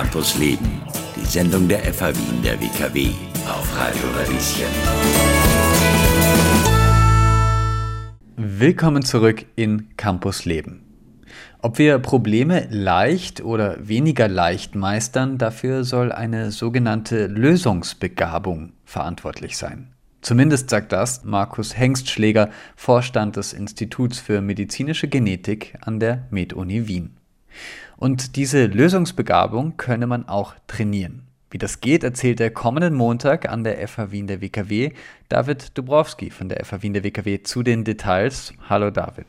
Campus Leben, die Sendung der FH Wien der WKW auf Radio Radieschen. Willkommen zurück in Campus Leben. Ob wir Probleme leicht oder weniger leicht meistern, dafür soll eine sogenannte Lösungsbegabung verantwortlich sein. Zumindest sagt das Markus Hengstschläger, Vorstand des Instituts für medizinische Genetik an der MedUni Wien. Und diese Lösungsbegabung könne man auch trainieren. Wie das geht, erzählt er kommenden Montag an der FH Wien der WKW David Dubrowski von der FH Wien der WKW zu den Details. Hallo David.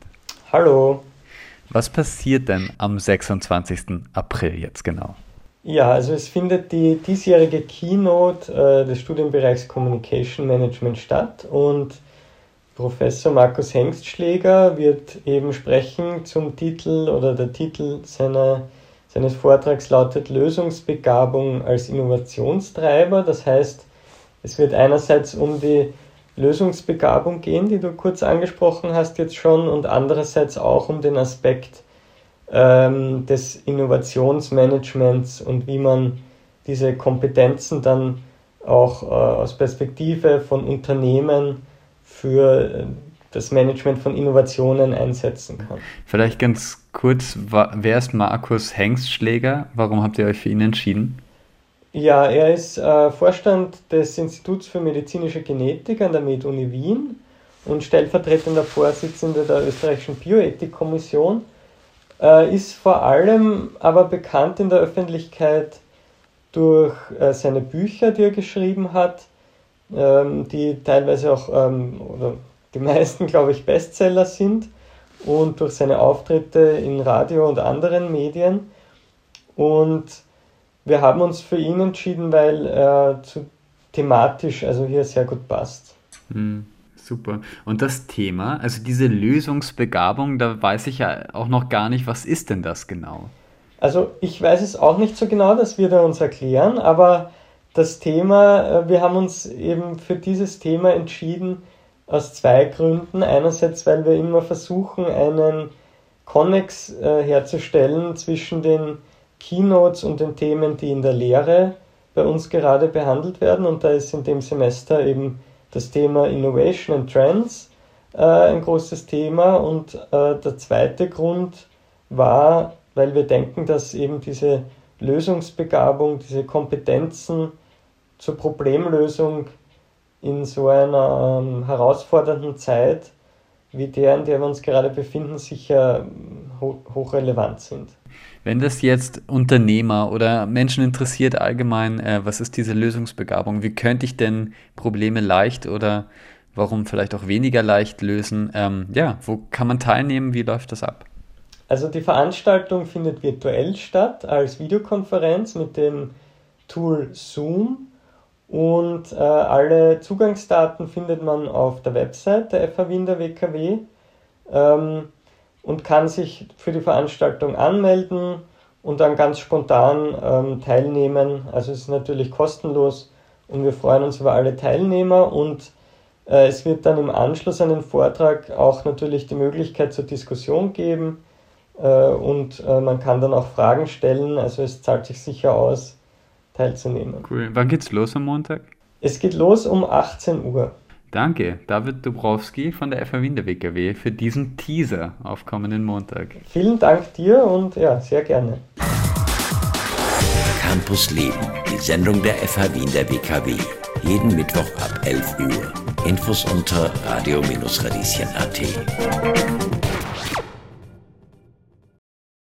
Hallo. Was passiert denn am 26. April jetzt genau? Ja, also es findet die diesjährige Keynote äh, des Studienbereichs Communication Management statt und Professor Markus Hengstschläger wird eben sprechen zum Titel oder der Titel seiner, seines Vortrags lautet Lösungsbegabung als Innovationstreiber. Das heißt, es wird einerseits um die Lösungsbegabung gehen, die du kurz angesprochen hast jetzt schon, und andererseits auch um den Aspekt ähm, des Innovationsmanagements und wie man diese Kompetenzen dann auch äh, aus Perspektive von Unternehmen für äh, das Management von Innovationen einsetzen kann. Vielleicht ganz kurz, wer ist Markus Hengstschläger? Warum habt ihr euch für ihn entschieden? Ja, er ist äh, Vorstand des Instituts für medizinische Genetik an der MedUni Wien und stellvertretender Vorsitzender der österreichischen Bioethikkommission. Äh, ist vor allem aber bekannt in der Öffentlichkeit durch äh, seine Bücher, die er geschrieben hat, ähm, die teilweise auch, ähm, oder die meisten, glaube ich, Bestseller sind und durch seine Auftritte in Radio und anderen Medien. Und wir haben uns für ihn entschieden, weil er zu thematisch, also hier sehr gut passt. Hm, super. Und das Thema, also diese Lösungsbegabung, da weiß ich ja auch noch gar nicht, was ist denn das genau? Also ich weiß es auch nicht so genau, das wird er uns erklären, aber das Thema, äh, wir haben uns eben für dieses Thema entschieden aus zwei Gründen. Einerseits, weil wir immer versuchen, einen Konnex äh, herzustellen zwischen den Keynotes und den Themen, die in der Lehre bei uns gerade behandelt werden. Und da ist in dem Semester eben das Thema Innovation and Trends äh, ein großes Thema. Und der zweite Grund war, weil wir denken, dass eben diese Lösungsbegabung, diese Kompetenzen zur Problemlösung in so einer ähm, herausfordernden Zeit wie der, in der wir uns gerade befinden, sicher ho hochrelevant sind. Wenn das jetzt Unternehmer oder Menschen interessiert allgemein, äh, was ist diese Lösungsbegabung? Wie könnte ich denn Probleme leicht oder warum vielleicht auch weniger leicht lösen? Ähm, ja, wo kann man teilnehmen? Wie läuft das ab? Also die Veranstaltung findet virtuell statt als Videokonferenz mit dem Tool Zoom und äh, alle Zugangsdaten findet man auf der Website der FH Wien der WKW ähm, und kann sich für die Veranstaltung anmelden und dann ganz spontan ähm, teilnehmen. Also es ist natürlich kostenlos und wir freuen uns über alle Teilnehmer und äh, es wird dann im Anschluss an den Vortrag auch natürlich die Möglichkeit zur Diskussion geben und äh, man kann dann auch Fragen stellen. Also es zahlt sich sicher aus, teilzunehmen. Cool. Wann geht's los am Montag? Es geht los um 18 Uhr. Danke, David Dubrowski von der FH Wien der WKW für diesen Teaser auf kommenden Montag. Vielen Dank dir und ja, sehr gerne. Campus Leben, die Sendung der FH Wien der WKW. Jeden Mittwoch ab 11 Uhr. Infos unter radio-radieschen.at.